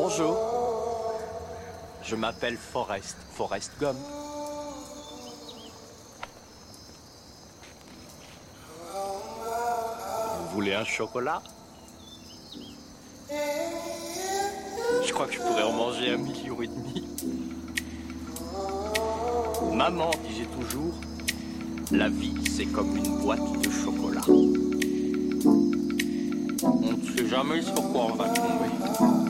Bonjour. Je m'appelle Forrest, Forrest Gump. Vous voulez un chocolat? Je crois que je pourrais en manger un million et demi. Maman disait toujours, la vie c'est comme une boîte de chocolat. On ne sait jamais sur quoi on va tomber.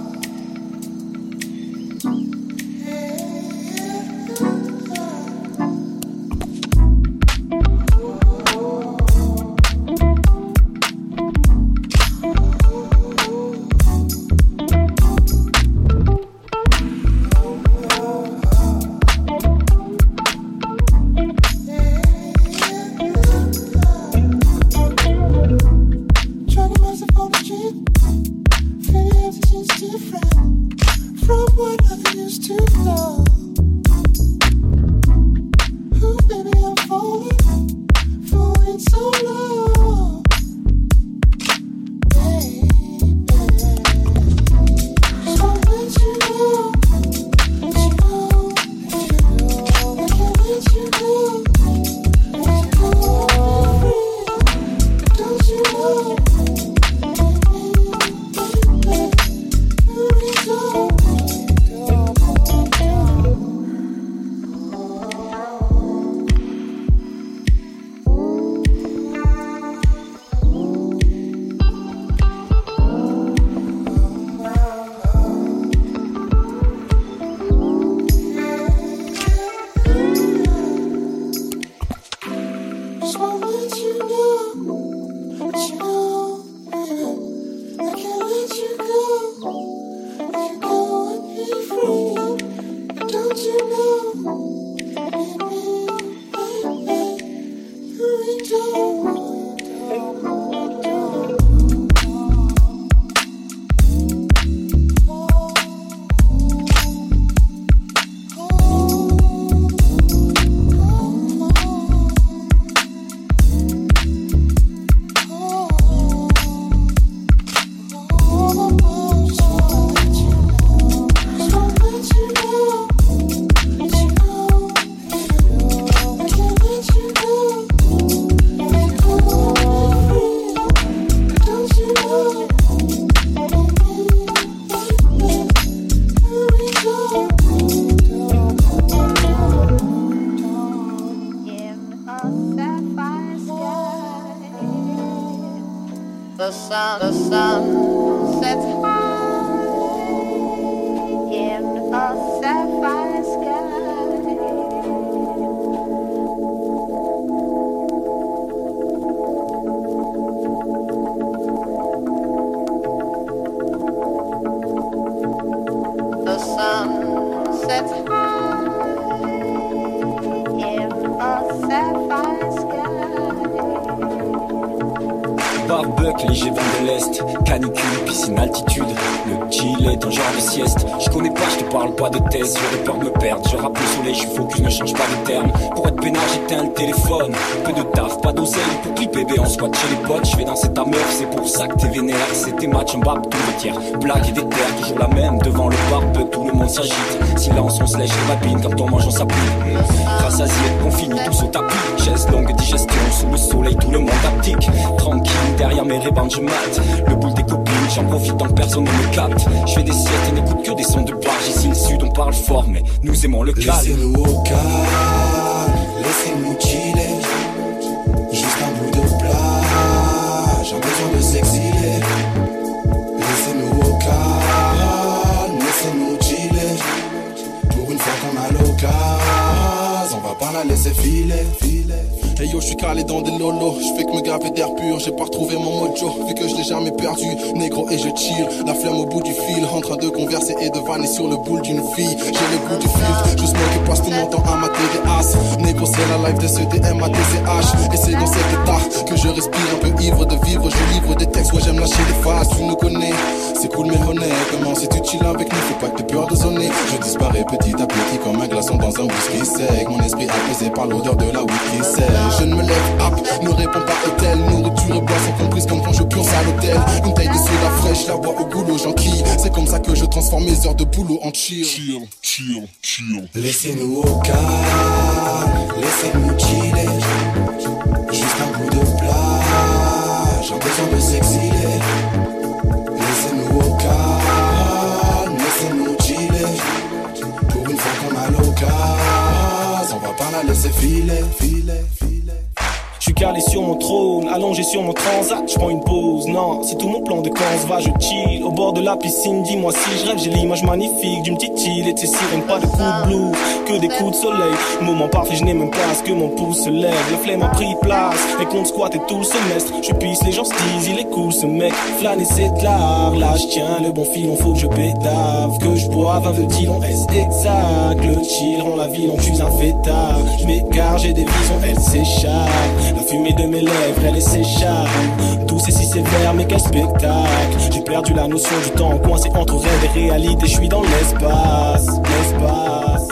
Sun, the sun Le chill est un genre de sieste. Je connais pas, je te parle pas de thèse. J'aurais peur de me perdre. Je rappe le soleil, je suis focus, ne change pas de terme. Pour être peinard, j'éteins le téléphone. Peu de taf, pas d'oseille. Pour bébé, on squat chez les potes. Je vais danser ta meuf, c'est pour ça que t'es vénère. C'est tes matchs, bap, tout le tiers. Blague et des terres, toujours la même. Devant le barbecue, tout le monde s'agite. Silence, on se lèche les babines. Quand on mange, on s'appuie. Rassasié, on finit tous au tapis. Chaise longue, digestion, sous le soleil, tout le monde aptique. Tranquille, derrière mes rébans, je mate. Le boule des copines, j'en profite tant que personne ne me capte. Je fais des siestes et n'écoute que des sons de barge. Ici, le sud, on parle fort, mais nous aimons le calme. Laissez-nous au calme, laissez-nous chiller. Juste un bout de plage, j'ai besoin de s'exiler. Laissez-nous au calme, laissez-nous chiller. Pour une fois qu'on a l'occasion, on va pas la laisser filer, filer. Hey yo, je suis calé dans des lolos, je fais que me graver d'air pur, j'ai pas retrouvé mon mojo, vu que je l'ai jamais perdu, négro et je chill, la flamme au bout du fil, en train de converser et de vanner sur le boule d'une fille, j'ai le goût du filtre, je smoke et passe tout mon temps à mater des as, négro c'est la life de ce DM à TCH, et c'est dans cet état que je respire un peu ivre de vivre, je livre des textes, ouais j'aime lâcher les phases, tu nous connais, C'est cool mais honnêtement, si tu chill avec nous, faut pas que t'aies peur de sonner. Je disparais petit à petit comme un glaçon dans un whisky sec. Mon esprit apaisé par l'odeur de la whisky sec. Je ne me lève, hop, ne réponds pas hôtel. Nourriture et boisson comprises comme quand je pionce à l'hôtel. Une taille de soda fraîche, la bois au goulot, j'enquille. C'est comme ça que je transforme mes heures de boulot en chill. Chill, chill, chill. Laissez-nous au calme, laissez-nous chiller. Juste un bout de plage, en besoin de s'exiler. Laissez-nous au calme, laissez-nous chiller. Pour une fois qu'on a l'occasion, on va pas la laisser filer, filer, filer. Suis calé sur mon trône, allongé sur mon transat, je prends une pause. Non, si tout mon plan de se va, je chill. Au bord de la piscine, dis-moi si je rêve, j'ai l'image magnifique d'une petite île et ses sirènes, pas de coups de blues, que des coups de soleil. Moment parfait, je n'ai même pas à ce que mon pouce se lève. La flemme a pris place, et compte squatter tout le semestre. Je pisse, les gens se disent, il est cool ce mec. Flâner c'est de l'art, là je tiens le bon filon, faut que je pétave. Que je boive un vetilon, est exact? Le chill rend la ville, on tue un fêtard. Je m'écarte, j'ai des visions, elles s'échappent. Fumée de mes lèvres, elle s'échappe. Tout c'est si sévère, mais quel spectacle. J'ai perdu la notion du temps, coincé entre rêve et réalité. Je suis dans l'espace, l'espace,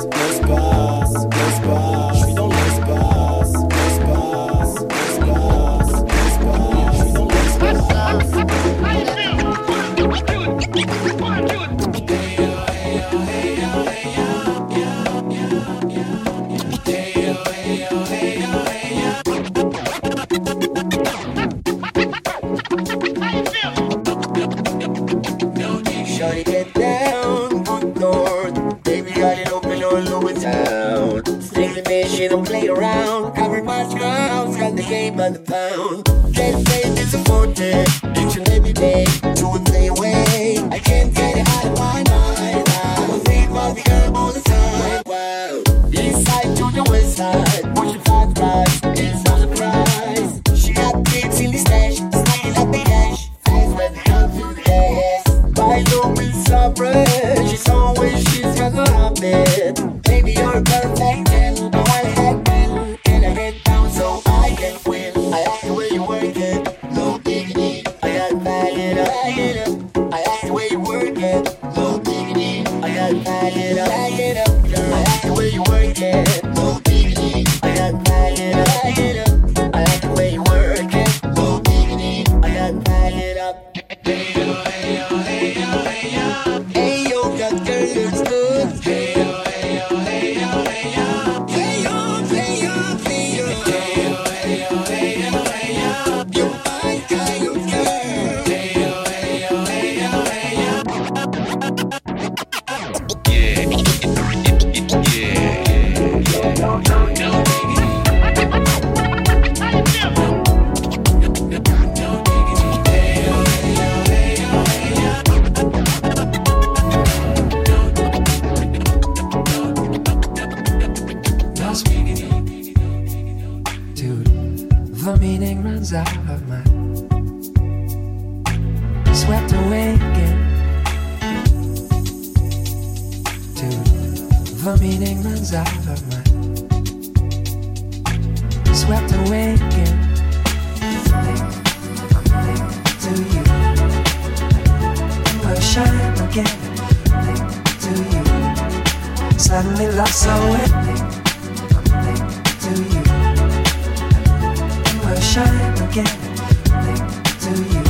suddenly lost so to you will shine again to you.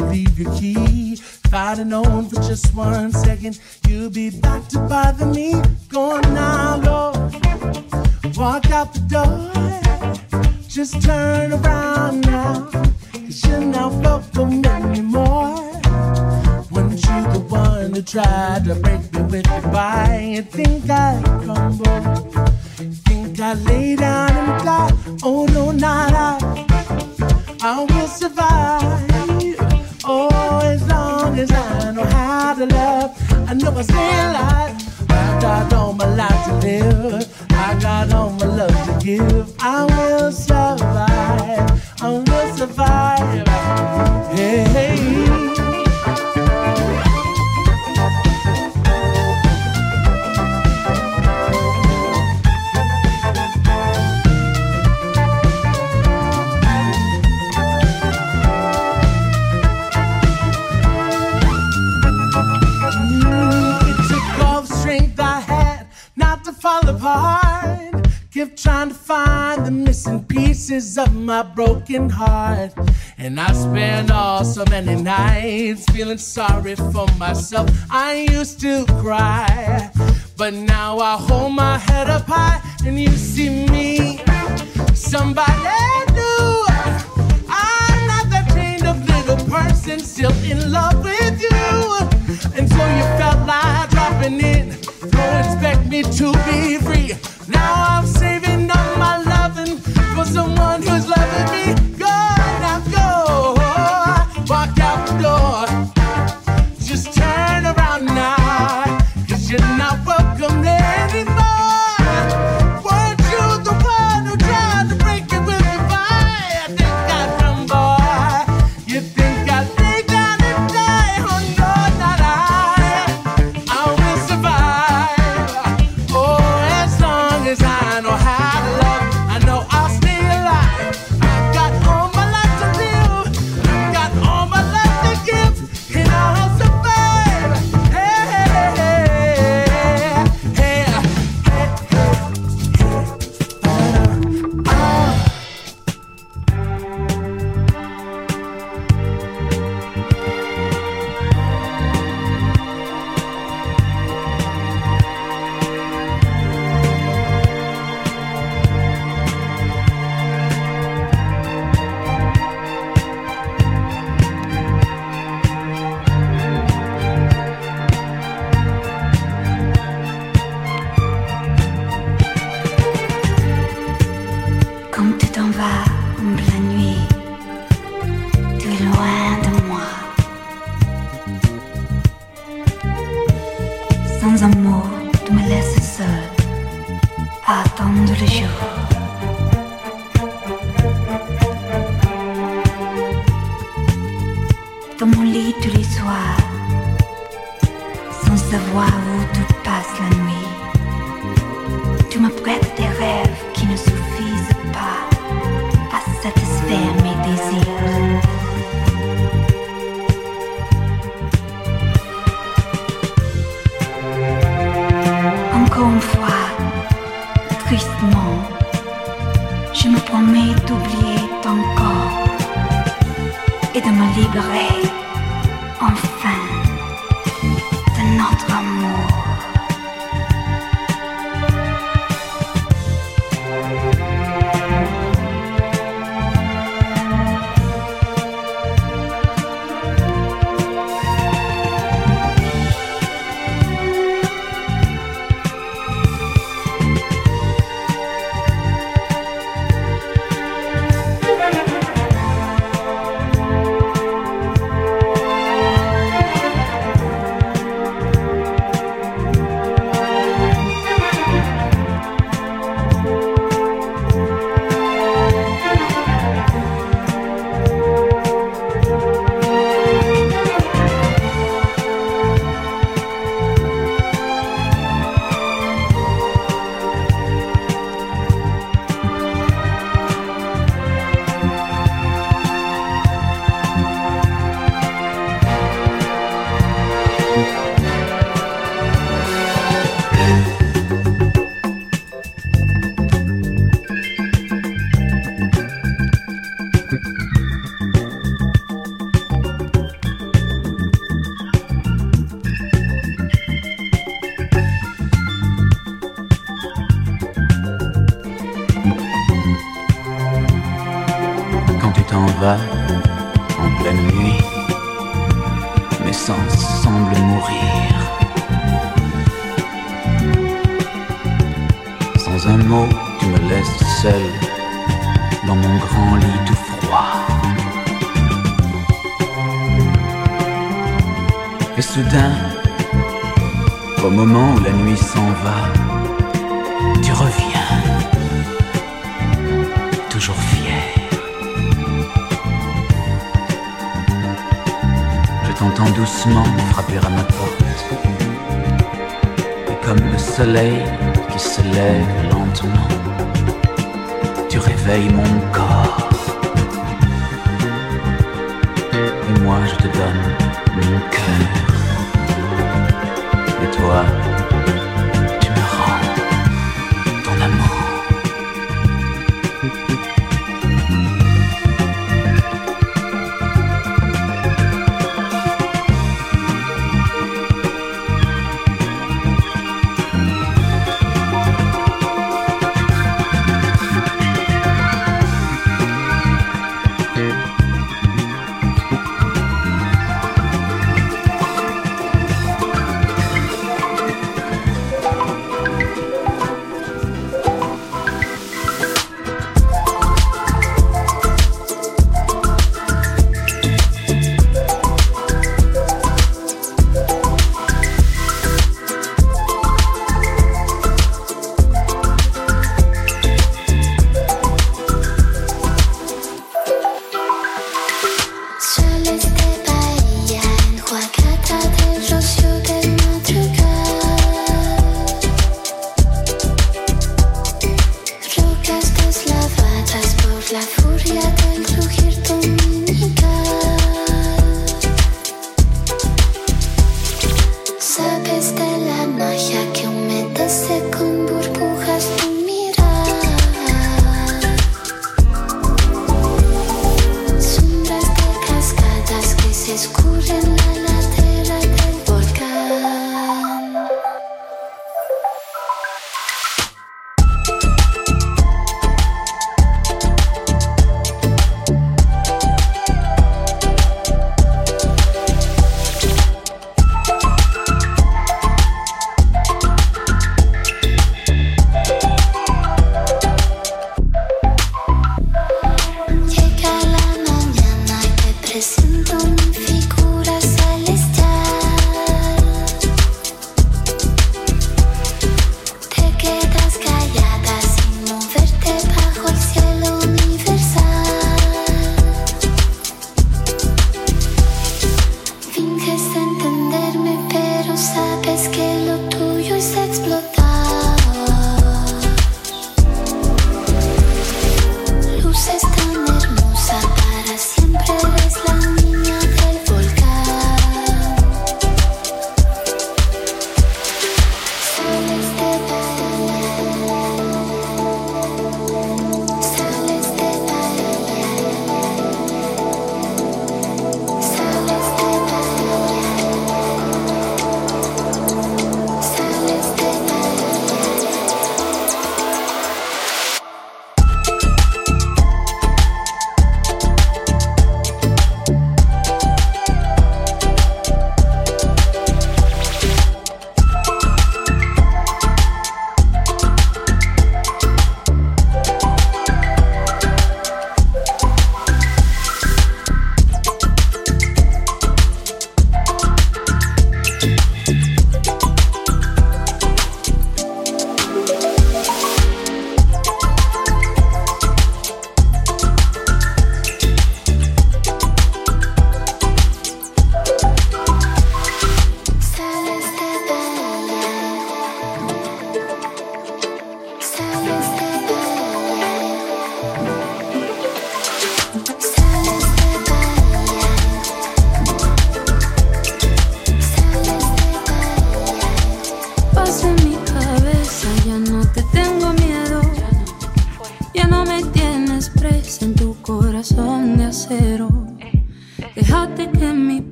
leave your keys. it for myself. I used to cry, but now I hold my head up high and you see me. Somebody new. I'm not that chained-up little person still in love with you. And so you felt like dropping in. Don't expect me to be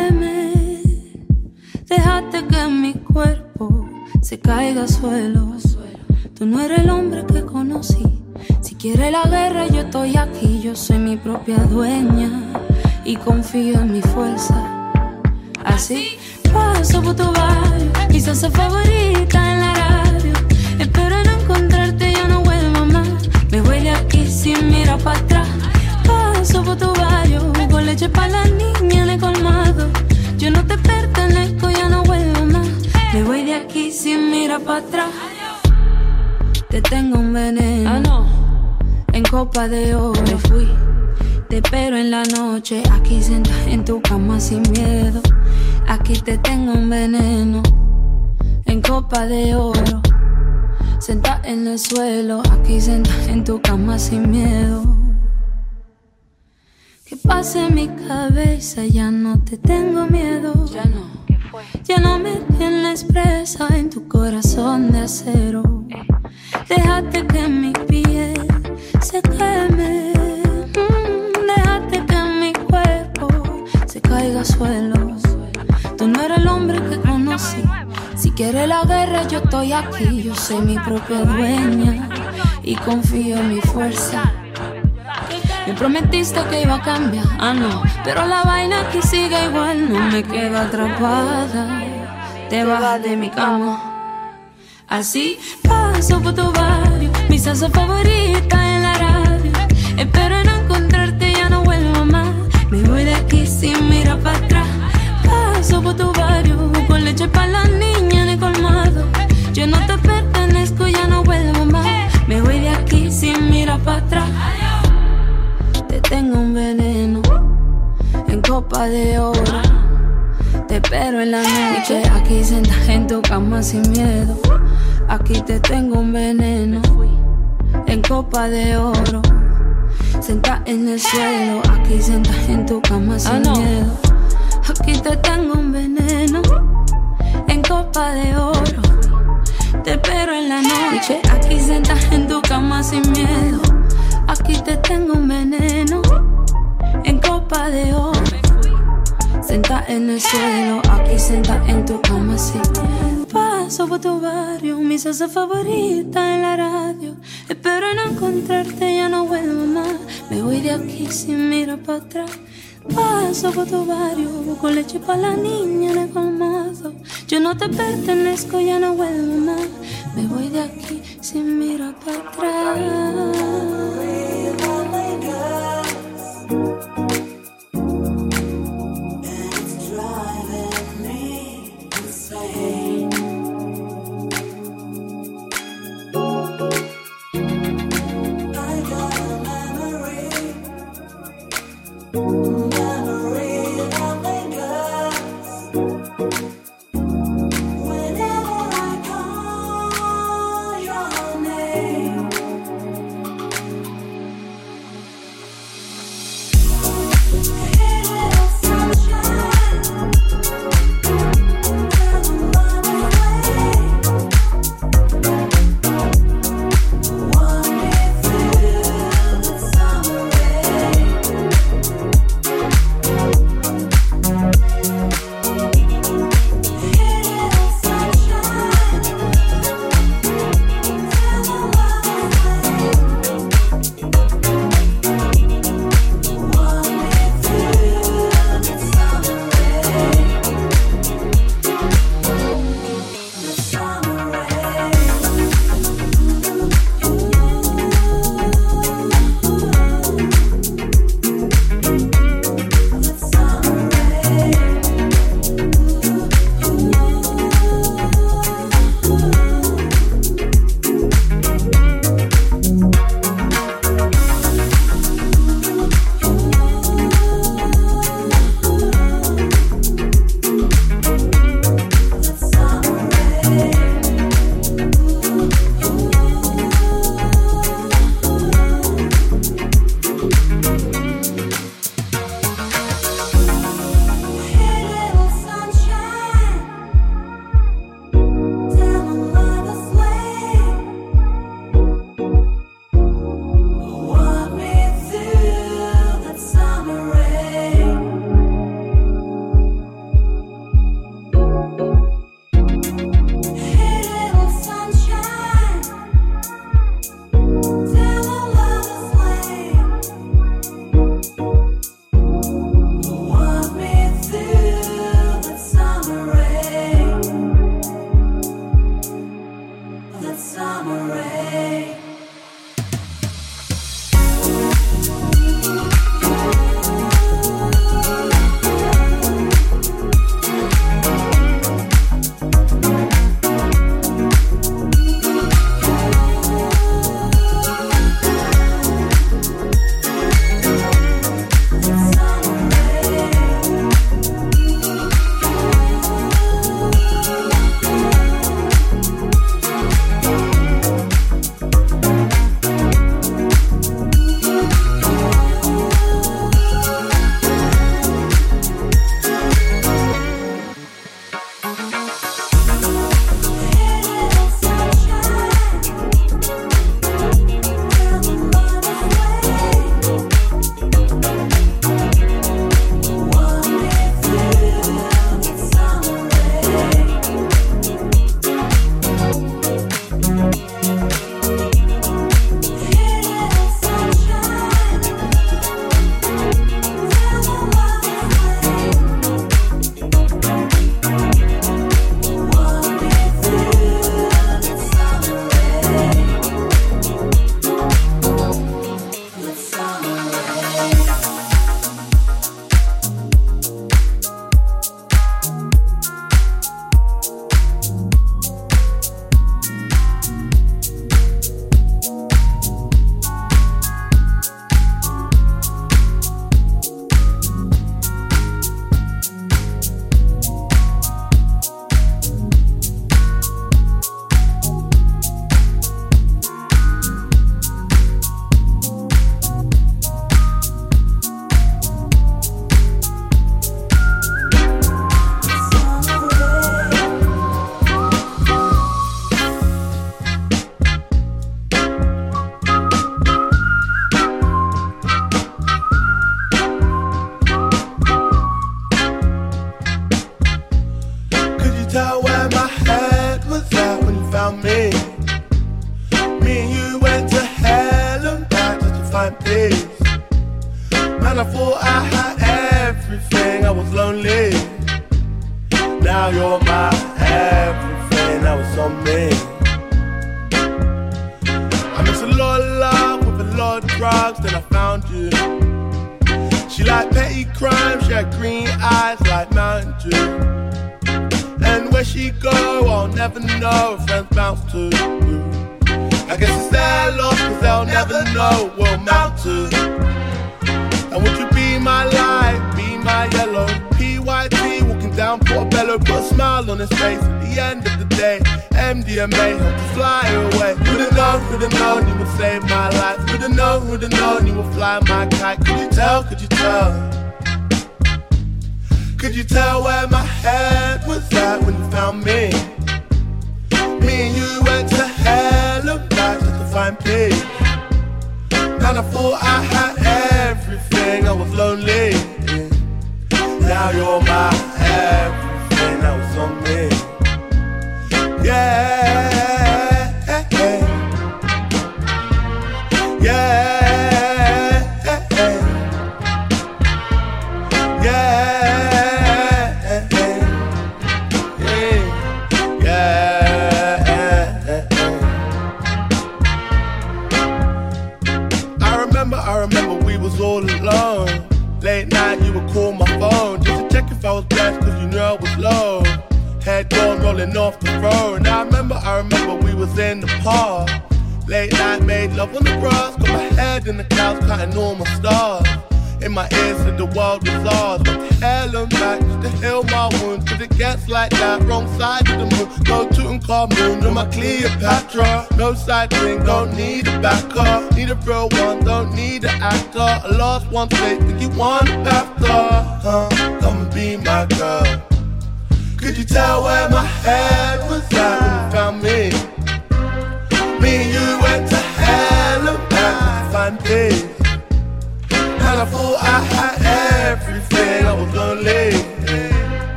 queme. Déjate que mi cuerpo se caiga al suelo. Tú no eres el hombre que conocí. Si quiere la guerra, yo estoy aquí. Yo soy mi propia dueña y confío en mi fuerza. Así paso por tu barrio, mi salsa favorita en la radio. Espero no encontrarte, ya no vuelvo más. Me voy de aquí sin mirar para por tu barrio, con leche para la niña en el colmado. Yo no te pertenezco, ya no vuelvo más. Me voy de aquí sin mirar para atrás. Te tengo un veneno. Ah, no. En copa de oro fui. Te espero en la noche, aquí sentada en tu cama sin miedo. Aquí te tengo un veneno. En copa de oro. Sentada en el suelo, aquí sentada en tu cama sin miedo. Que pase mi cabeza, ya no te tengo miedo. Ya no. Ya no me tienes presa en tu corazón de acero. Déjate que mi piel se queme. Mm, Déjate que mi cuerpo se caiga al suelo. Tú no eres el hombre que conocí. Si quieres la guerra, yo estoy aquí. Yo soy mi propia dueña y confío en mi fuerza. Me prometiste que iba a cambiar, ah no, pero la vaina aquí sigue igual, no me quedo atrapada. Te bajas de mi cama. Así paso por tu barrio, mi salsa favorita en la radio. Espero no encontrarte, ya no vuelvo más. Me voy de aquí sin mirar para atrás. Paso por tu barrio, con leche para la niña veneno en copa de oro. Te espero en la noche, aquí sentada en tu cama sin miedo. Aquí te tengo un veneno en copa de oro. Sentada en el suelo, aquí sentada en tu cama sin Ah, no. miedo. Aquí te tengo un veneno en copa de oro. Te espero en la noche, aquí sentada en tu cama sin miedo. Aquí te tengo un veneno en copa de. Senta en el suelo, aquí senta en tu cama miedo. Paso por tu barrio, mi salsa favorita en la radio. Espero no encontrarte, ya no vuelvo más. Me voy de aquí sin mirar para atrás. Paso por tu barrio, con leche para la niña en el colmado. Yo no te pertenezco, ya no vuelvo más. Me voy de aquí sin mirar para atrás.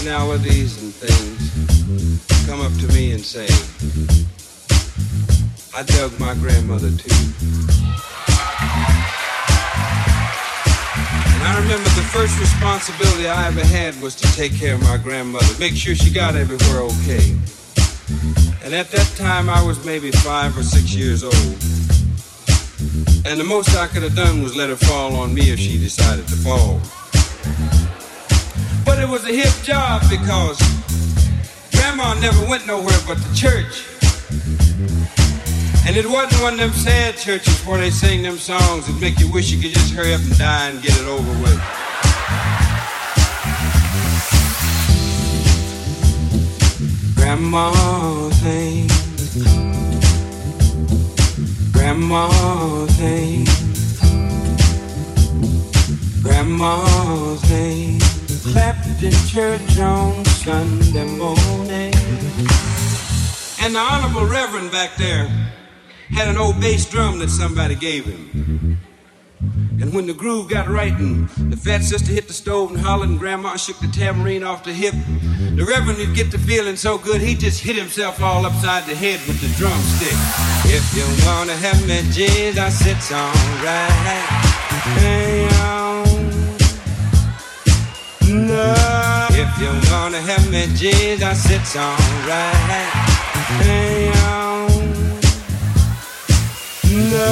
Different nationalities and things come up to me and say, I dug my grandmother too. And I remember the first responsibility I ever had was to take care of my grandmother, make sure she got everywhere okay. And at that time, I was maybe five or six years old. And the most I could have done was let her fall on me if she decided to fall. But it was a hip job because Grandma never went nowhere but the church. And it wasn't one of them sad churches where they sing them songs that make you wish you could just hurry up and die and get it over with. Grandma's hand. Grandma's hand. Grandma's hand. Clapped in church on Sunday morning. And the Honorable Reverend back there had an old bass drum that somebody gave him. And when the groove got right and the fat sister hit the stove and hollered and grandma shook the tambourine off the hip, the reverend would get to feeling so good he just hit himself all upside the head with the drumstick. If you wanna have me, Jesus, it's alright. Hang on. No. If you wanna have me, Jesus, it's alright. Hang on. No.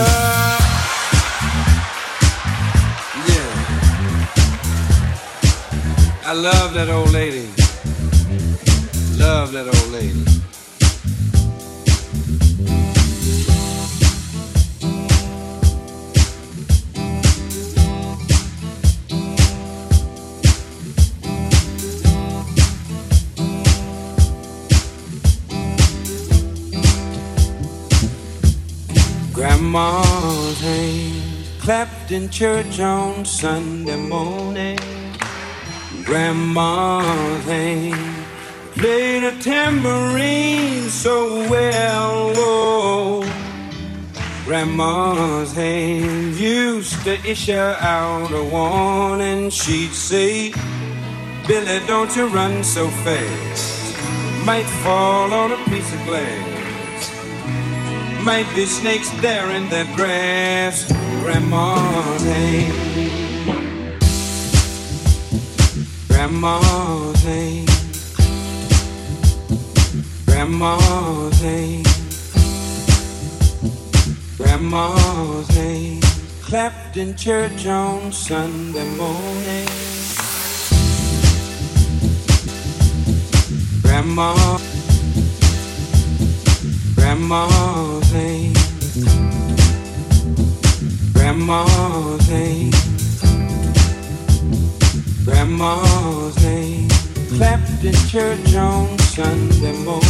Yeah. I love that old lady. Love that old lady. Grandma's hand clapped in church on Sunday morning. Grandma's hand played a tambourine so well. Oh, Grandma's hand used to issue out a warning. She'd say, Billy, don't you run so fast. Might fall on a piece of glass might be snakes there in the grass, Grandma. Hey. Grandma's name. Grandma's name. Grandma's name. Clapped in church on Sunday morning. Grandma. Grandma name, Grandma's name, Grandma thinks. Clapped in church on Sunday morning.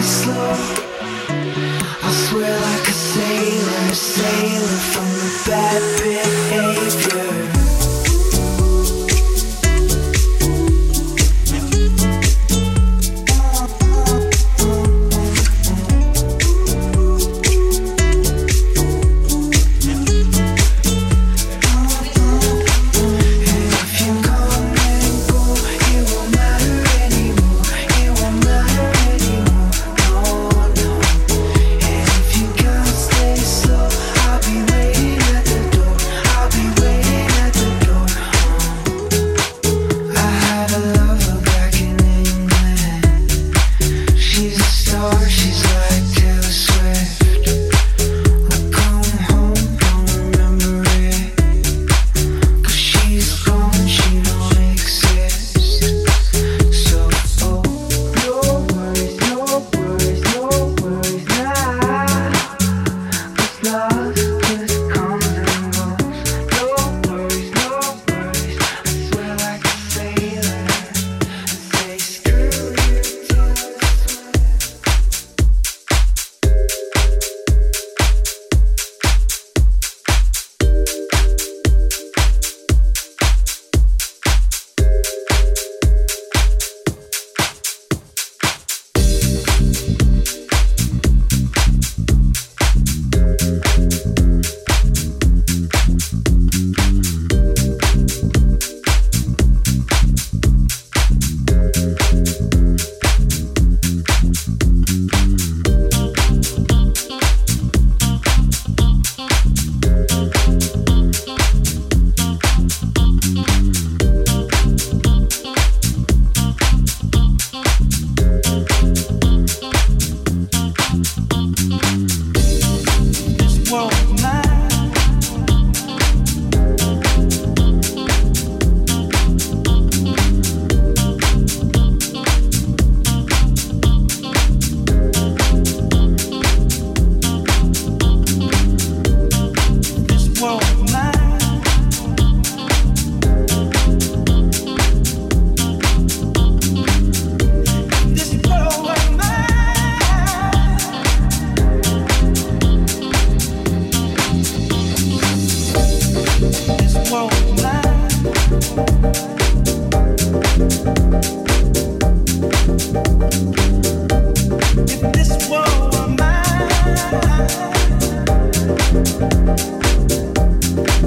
slow. I swear like a sailor, sailor from the bed.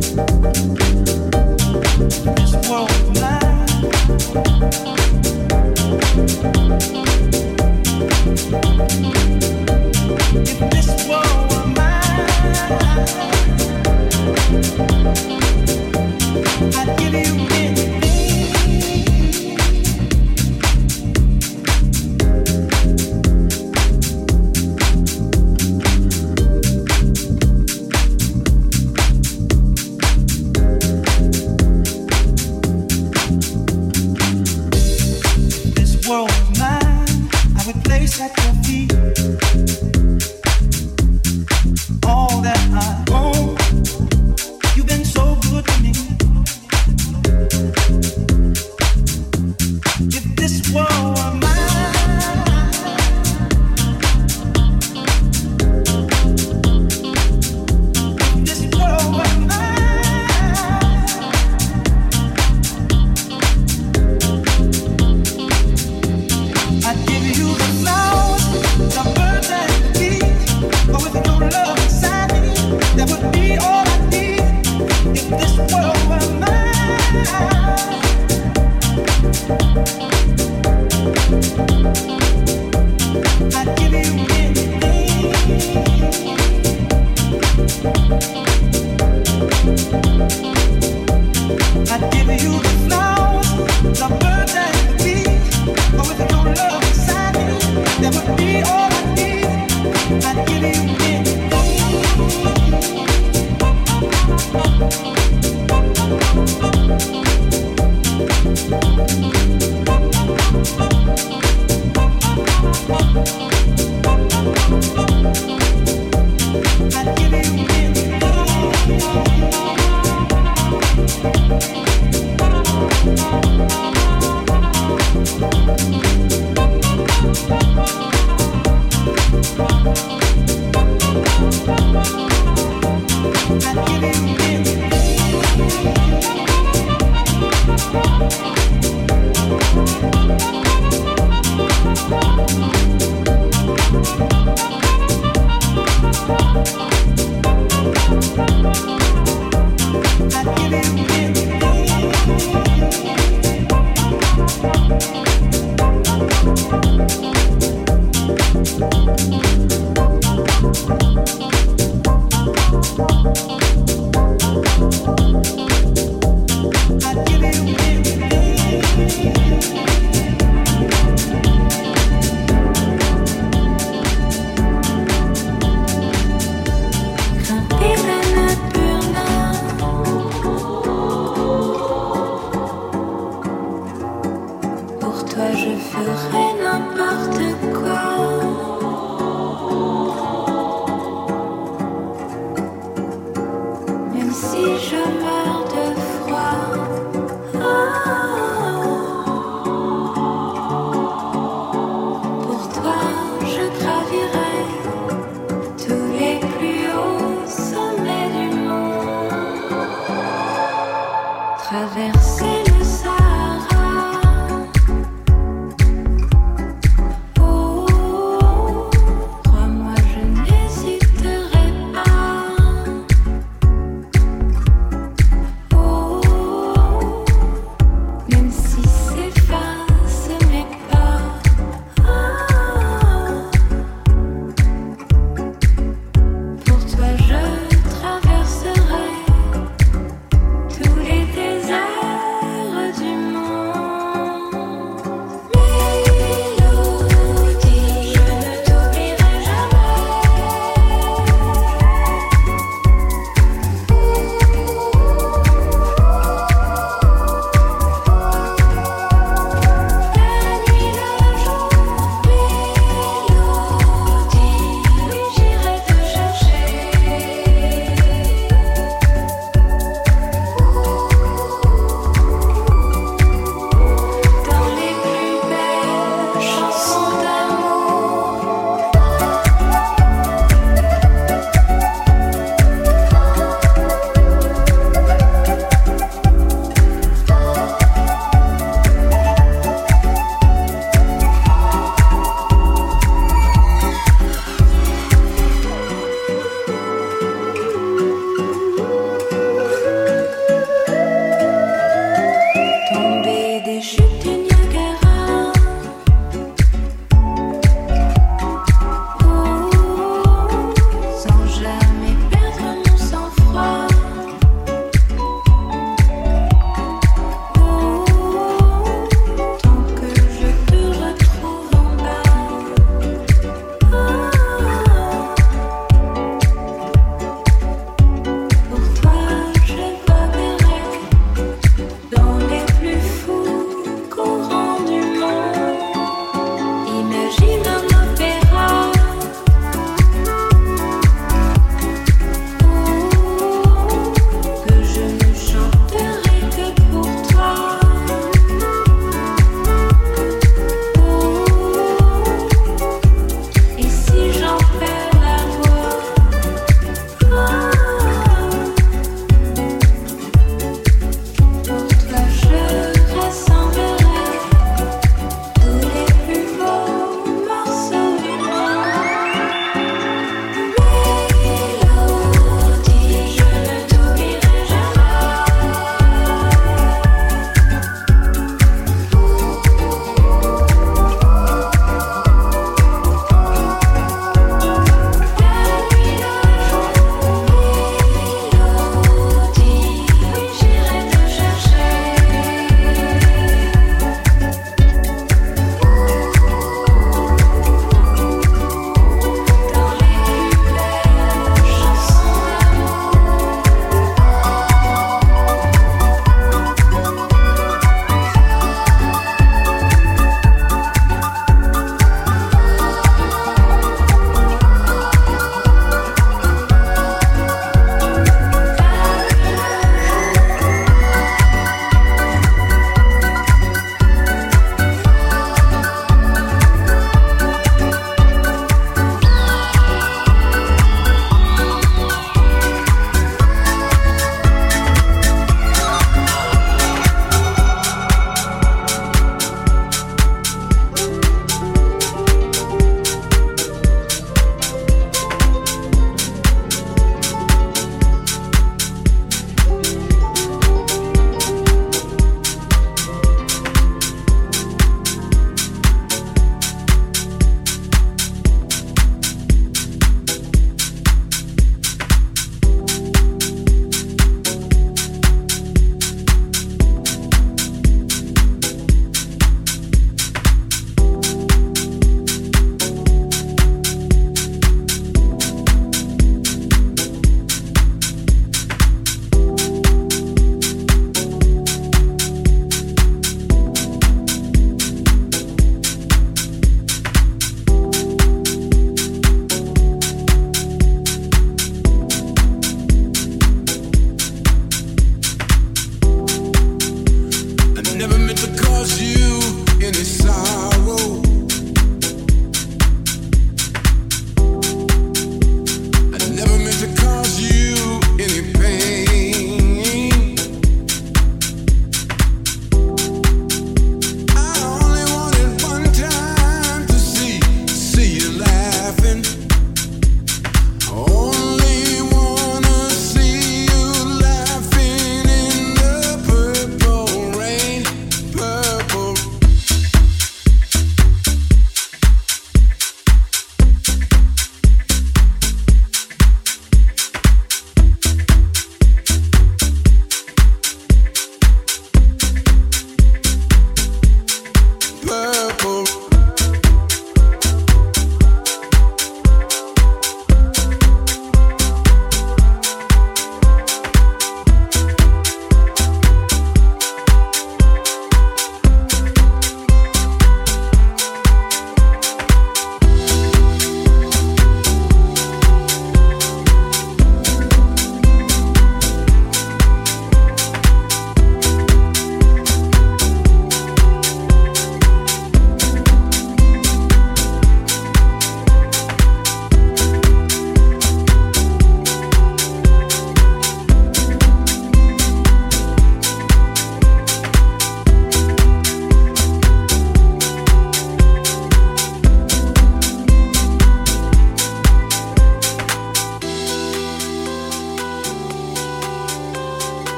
This world.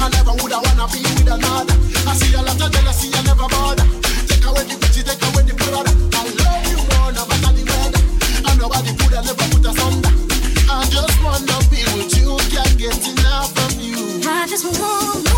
I never woulda wanna be with another. I see I love you never put just wanna be with you, can't get enough of you.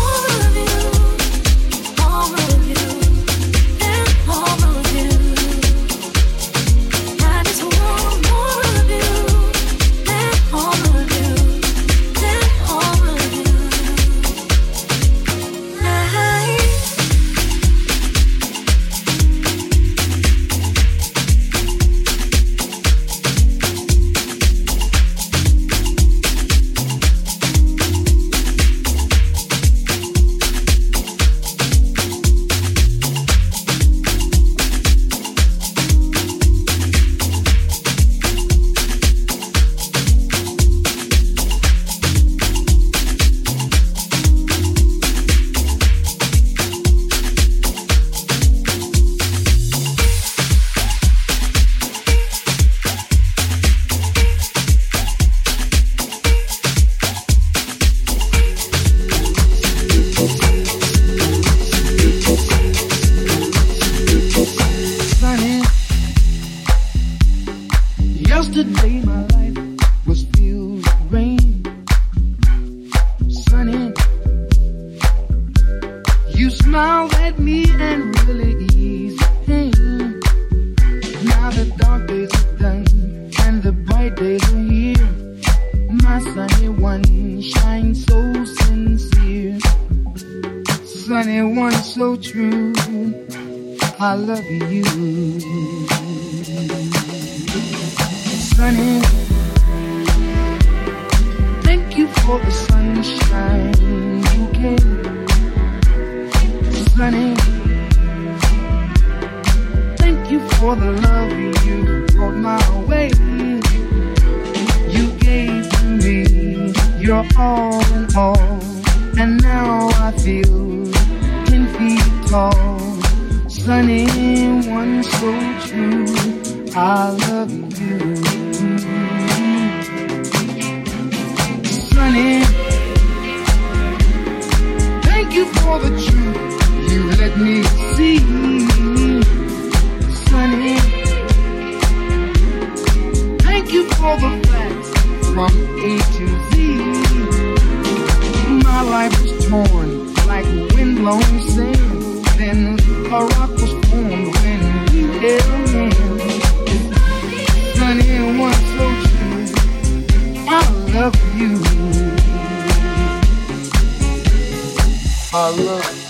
then a rock was formed when we held hands. Sunny and one so true. I love you. I love you.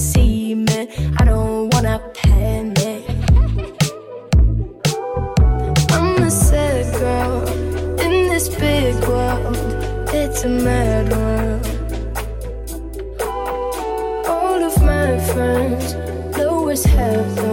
see me. I don't wanna panic. I'm a sad girl in this big world. It's a mad world. All of my friends, low as heaven.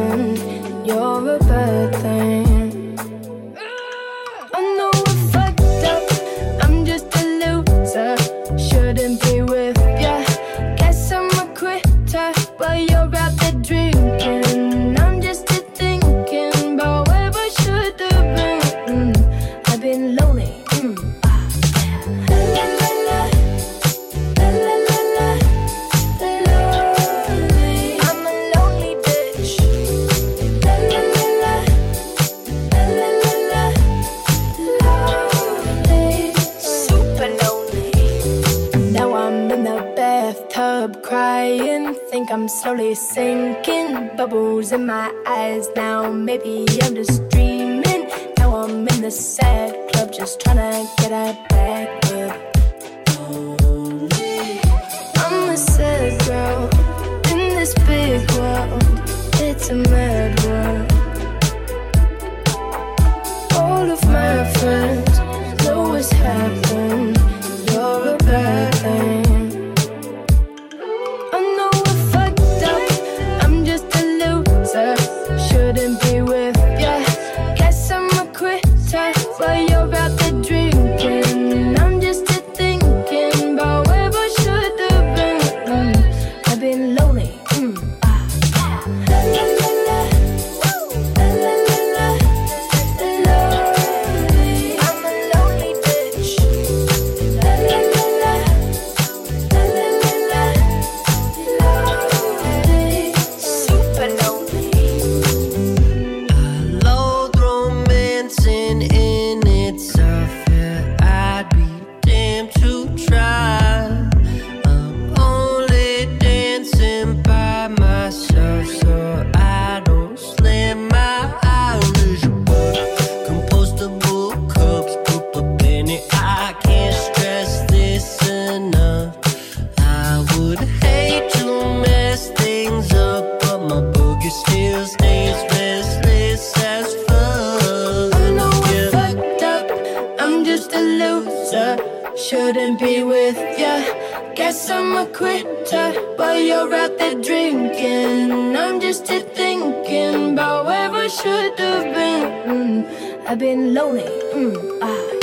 sinking, bubbles in my eyes now. Maybe I'm just dreaming. Now I'm in the sad club, just trying to get up. I've been lonely. Mm, ah.